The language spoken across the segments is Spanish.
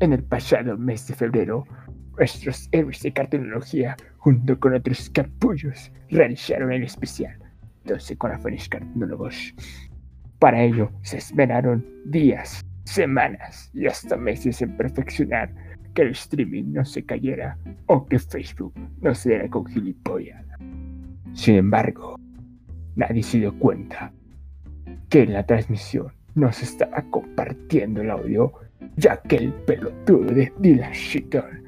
En el pasado mes de febrero, nuestros héroes de cartonología, junto con otros capullos, realizaron el especial 12 corazones cartonólogos. Para ello, se esperaron días, semanas y hasta meses en perfeccionar que el streaming no se cayera o que Facebook no se diera con gilipollas. Sin embargo, nadie se dio cuenta que en la transmisión no se estaba compartiendo el audio, ya que el pelotudo de Dylan Shitter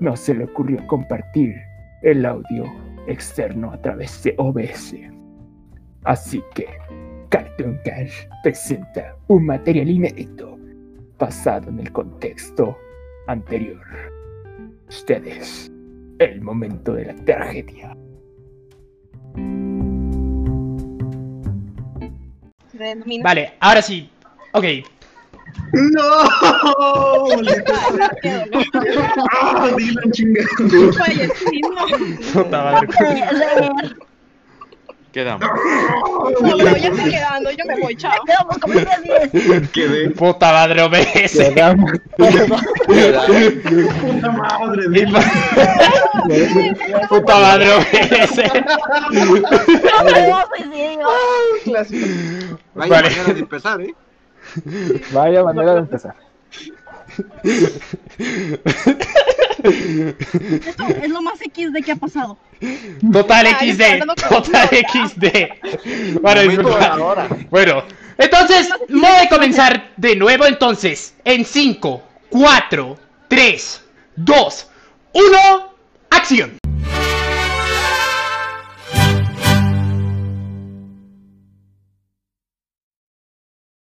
no se le ocurrió compartir el audio externo a través de OBS. Así que Cartoon Cash presenta un material inédito basado en el contexto anterior. Ustedes, el momento de la tragedia. Vale, ahora sí. Ok. ¡No! ¡Ah, Dylan chingado! Puta madre. Quedamos. No, ya está quedando, yo me voy, chao. Quedamos como 10 10. Quedé. Puta madre OBS. Quedamos Puta madre. Puta madre OBS. No. Vaya Vale. manera de empezar, ¿eh? Vaya manera de empezar. Esto es lo más X de que ha pasado. Total Ah, XD. Total XD. Disculpa. ahora. Bueno, entonces, voy a comenzar de nuevo entonces. En 5, 4, 3, 2, 1, acción.